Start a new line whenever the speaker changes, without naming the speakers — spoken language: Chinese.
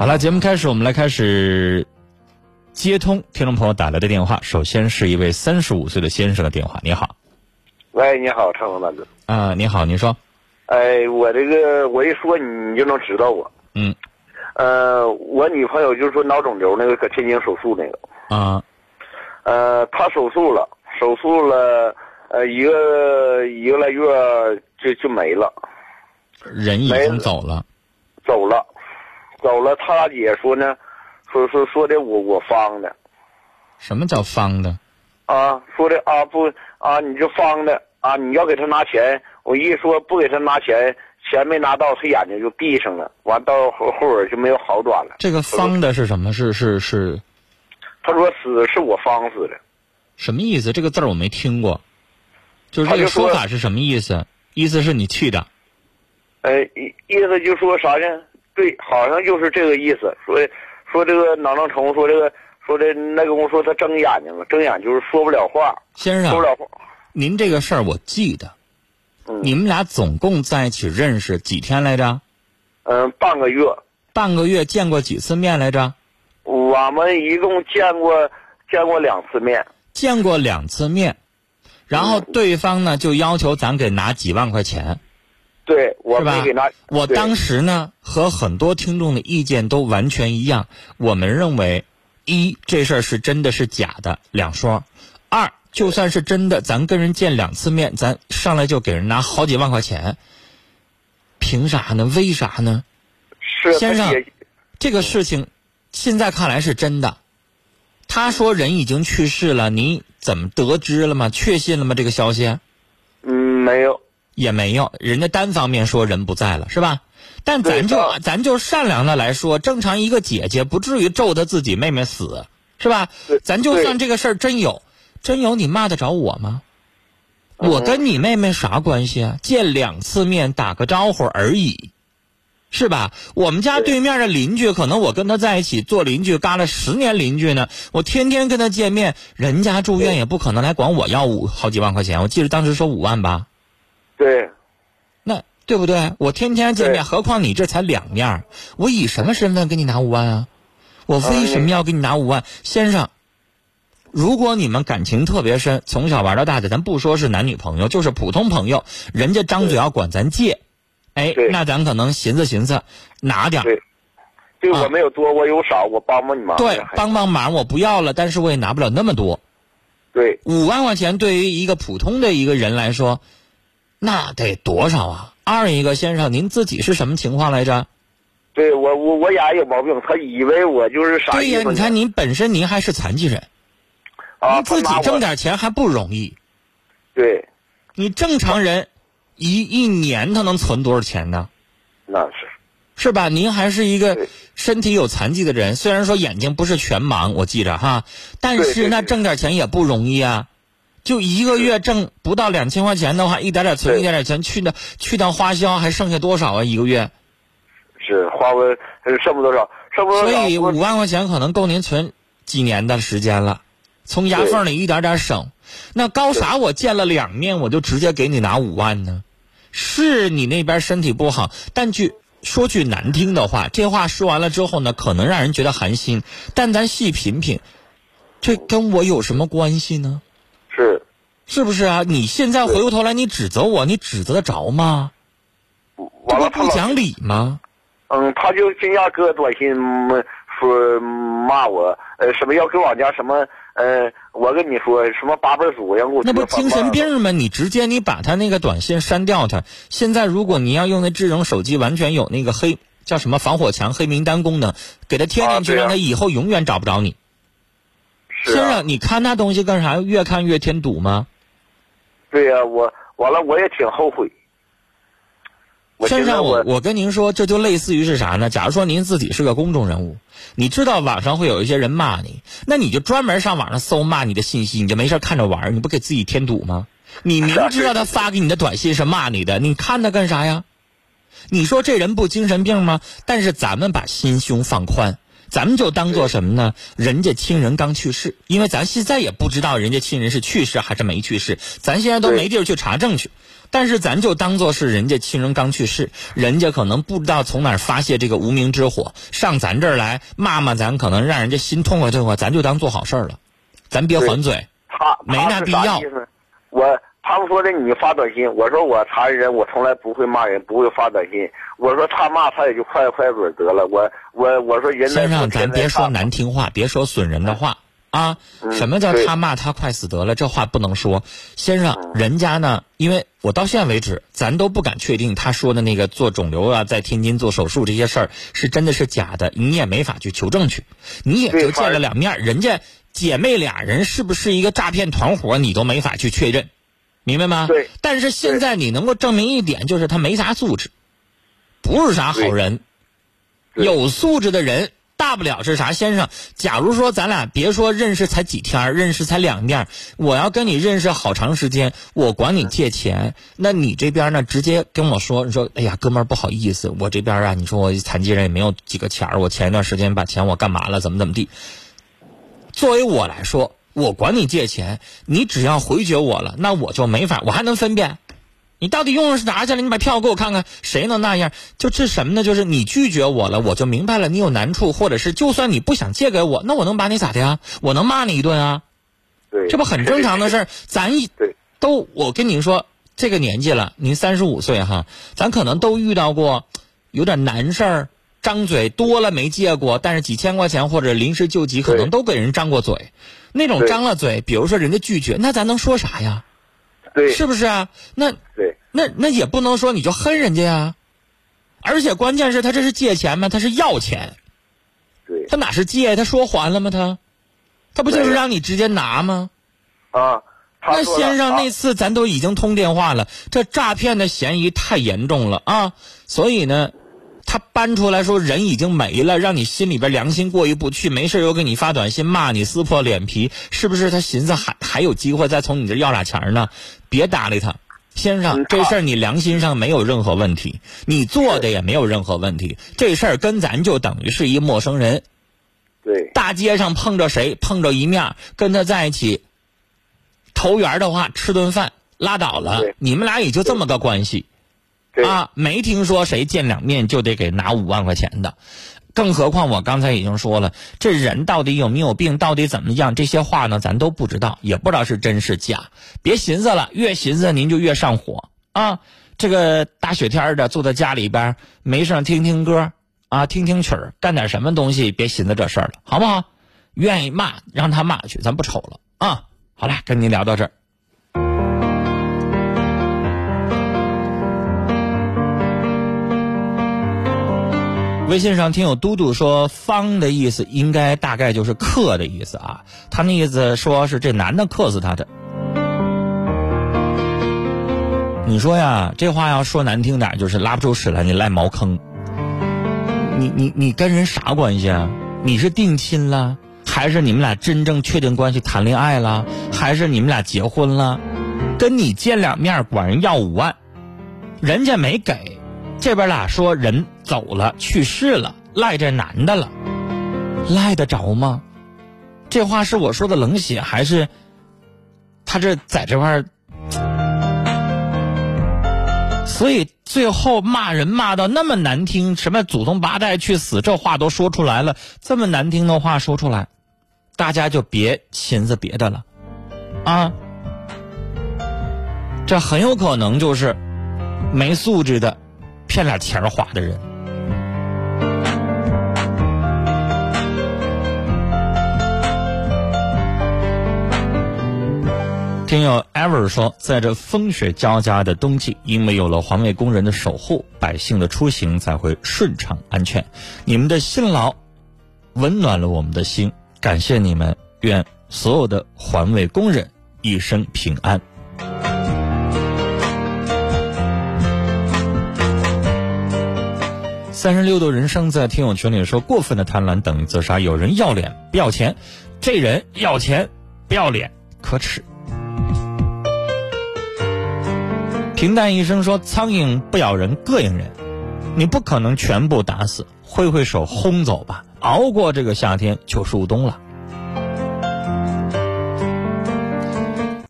好了，节目开始，我们来开始接通听众朋友打来的电话。首先是一位三十五岁的先生的电话，你好。
喂，你好，长风大哥。
啊，你好，您说。
哎，我这个我一说你就能知道我。
嗯。
呃，我女朋友就是说脑肿瘤那个搁天津手术那个。
啊。
呃，她手术了，手术了，呃，一个一个来月就就没了。
人已经走了。
走了。走了，他姐说呢，说说说的我我方的，
什么叫方的？
啊，说的啊不啊，你就方的啊，你要给他拿钱，我一说不给他拿钱，钱没拿到，他眼睛就闭上了，完到后后边就没有好转了。
这个方的是什么？是是是？
他说死是我方死的，
什么意思？这个字儿我没听过，就是这个说法是什么意思？意思是你去的？
呃，意意思就说啥呢？对，好像就是这个意思。说说这个脑囊虫，说这个说这那个我说他睁眼睛了，睁眼就是说不了话。
先生，
说不了话。
您这个事儿我记得。
嗯。
你们俩总共在一起认识几天来着？
嗯，半个月。
半个月见过几次面来着？
我们一共见过见过两次面。
见过两次面，然后对方呢就要求咱给拿几万块钱。
对，我没给拿。
我当时呢和很多听众的意见都完全一样，我们认为，一这事儿是真的是假的两说，二就算是真的，咱跟人见两次面，咱上来就给人拿好几万块钱，凭啥呢？为啥呢？
是
先生，这个事情现在看来是真的。他说人已经去世了，你怎么得知了吗？确信了吗？这个消息？
嗯，没有。
也没有，人家单方面说人不在了，是吧？但咱就咱就善良的来说，正常一个姐姐不至于咒她自己妹妹死，是吧？咱就算这个事儿真有，真有你骂得着我吗？我跟你妹妹啥关系啊？见两次面打个招呼而已，是吧？我们家对面的邻居，可能我跟他在一起做邻居，干了十年邻居呢，我天天跟他见面，人家住院也不可能来管我要五好几万块钱，我记得当时说五万吧。
对，
那对不对？我天天见面，何况你这才两面我以什么身份给你拿五万啊？我为什么要给你拿五万，先生？如果你们感情特别深，从小玩到大的，咱不说是男女朋友，就是普通朋友，人家张嘴要管咱借，哎，那咱可能寻思寻思，拿点
对，对我没有多，我有少，我帮帮你忙。
对，帮帮忙，我不要了，但是我也拿不了那么多。
对，
五万块钱对于一个普通的一个人来说。那得多少啊？二一个先生，您自己是什么情况来着？
对我，我我眼有毛病，他以为我就是傻。
对呀，你看您本身您还是残疾人，
您
自己挣点钱还不容易。
对，
你正常人一一年他能存多少钱呢？
那是，
是吧？您还是一个身体有残疾的人，虽然说眼睛不是全盲，我记着哈，但是那挣点钱也不容易啊。就一个月挣不到两千块钱的话，一点点存，一点点钱去的去掉花销，还剩下多少啊？一个月
是花不剩不多少，剩不多
少。所以五万块钱可能够您存几年的时间了，从牙缝里一点点省。那高啥？我见了两面，我就直接给你拿五万呢？是你那边身体不好，但句说句难听的话，这话说完了之后呢，可能让人觉得寒心。但咱细品品，这跟我有什么关系呢？
是，
不是啊？你现在回过头来，你指责我，你指责得着吗？
这
不不讲理吗？
嗯，他就今天给我短信说骂我，呃，什么要给我家什么，呃，我跟你说什么八辈祖，要给我
那不精神病吗？你直接你把他那个短信删掉，他现在如果你要用那智能手机，完全有那个黑叫什么防火墙黑名单功能，给他贴进去，让他以后永远找不着你。先生，你看那东西干啥？越看越添堵吗？
对呀，我完了，我也挺后悔。
先生，
我
我跟您说，这就类似于是啥呢？假如说您自己是个公众人物，你知道网上会有一些人骂你，那你就专门上网上搜骂你的信息，你就没事看着玩你不给自己添堵吗？你明知道他发给你的短信是骂你的，你看他干啥呀？你说这人不精神病吗？但是咱们把心胸放宽。咱们就当做什么呢？人家亲人刚去世，因为咱现在也不知道人家亲人是去世还是没去世，咱现在都没地儿去查证去。但是咱就当做是人家亲人刚去世，人家可能不知道从哪儿发泄这个无名之火，上咱这儿来骂骂咱，可能让人家心痛快痛快，咱就当做好事儿了，咱别还嘴。
他
没那必要。
我他们说的你发短信，我说我查人，我从来不会骂人，不会发短信。我说他骂他也就快快嘴得了。我我我说人
先生，咱别说难听话，别说损人的话。啊，什么叫他骂他快死得了？这话不能说，先生，人家呢？因为我到现在为止，咱都不敢确定他说的那个做肿瘤啊，在天津做手术这些事儿是真的是假的，你也没法去求证去，你也就见了两面，人家姐妹俩人是不是一个诈骗团伙，你都没法去确认，明白吗？
对。
但是现在你能够证明一点，就是他没啥素质，不是啥好人，有素质的人。大不了是啥，先生？假如说咱俩别说认识才几天，认识才两面，我要跟你认识好长时间，我管你借钱，那你这边呢？直接跟我说，你说，哎呀，哥们儿不好意思，我这边啊，你说我残疾人也没有几个钱我前一段时间把钱我干嘛了？怎么怎么地？作为我来说，我管你借钱，你只要回绝我了，那我就没法，我还能分辨。你到底用的是啥去了？你把票给我看看，谁能那样？就这什么呢？就是你拒绝我了，我就明白了你有难处，或者是就算你不想借给我，那我能把你咋的呀？我能骂你一顿啊？
对，
这不很正常的事儿。咱一都，我跟您说，这个年纪了，您三十五岁哈，咱可能都遇到过有点难事儿，张嘴多了没借过，但是几千块钱或者临时救急，可能都给人张过嘴。那种张了嘴，比如说人家拒绝，那咱能说啥呀？
对，
是不是啊？那
对，
那那也不能说你就恨人家呀，而且关键是他这是借钱吗？他是要钱，
对，
他哪是借？他说还了吗？他，他不就是让你直接拿吗？
啊，
那先生那次咱都已经通电话了，这诈骗的嫌疑太严重了啊！所以呢。他搬出来说人已经没了，让你心里边良心过意不去，没事又给你发短信骂你，撕破脸皮，是不是？他寻思还还有机会再从你这要俩钱呢？别搭理他，先生，这事儿你良心上没有任何问题，你做的也没有任何问题，这事儿跟咱就等于是一陌生人。
对，
大街上碰着谁碰着一面，跟他在一起投缘的话，吃顿饭拉倒了，你们俩也就这么个关系。啊，没听说谁见两面就得给拿五万块钱的，更何况我刚才已经说了，这人到底有没有病，到底怎么样，这些话呢，咱都不知道，也不知道是真是假。别寻思了，越寻思您就越上火啊！这个大雪天的，坐在家里边没事听听歌啊，听听曲儿，干点什么东西，别寻思这事儿了，好不好？愿意骂让他骂去，咱不瞅了啊！好了，跟您聊到这儿。微信上听友嘟嘟说“方”的意思应该大概就是克的意思啊，他那意思说是这男的克死他的。你说呀，这话要说难听点就是拉不出屎来，你赖茅坑。你你你跟人啥关系啊？你是定亲了，还是你们俩真正确定关系谈恋爱了，还是你们俩结婚了？跟你见两面管人要五万，人家没给。这边俩说人走了去世了，赖这男的了，赖得着吗？这话是我说的冷血，还是他这在这块儿？所以最后骂人骂到那么难听，什么祖宗八代去死，这话都说出来了，这么难听的话说出来，大家就别寻思别的了，啊，这很有可能就是没素质的。骗俩钱花的人。听友 ever 说，在这风雪交加的冬季，因为有了环卫工人的守护，百姓的出行才会顺畅安全。你们的辛劳，温暖了我们的心，感谢你们！愿所有的环卫工人一生平安。三十六度人生在听友群里说：“过分的贪婪等于自杀。有人要脸不要钱，这人要钱不要脸，可耻。”平淡一生说：“苍蝇不咬人，膈应人。你不可能全部打死，挥挥手轰走吧。熬过这个夏天，就入冬了。”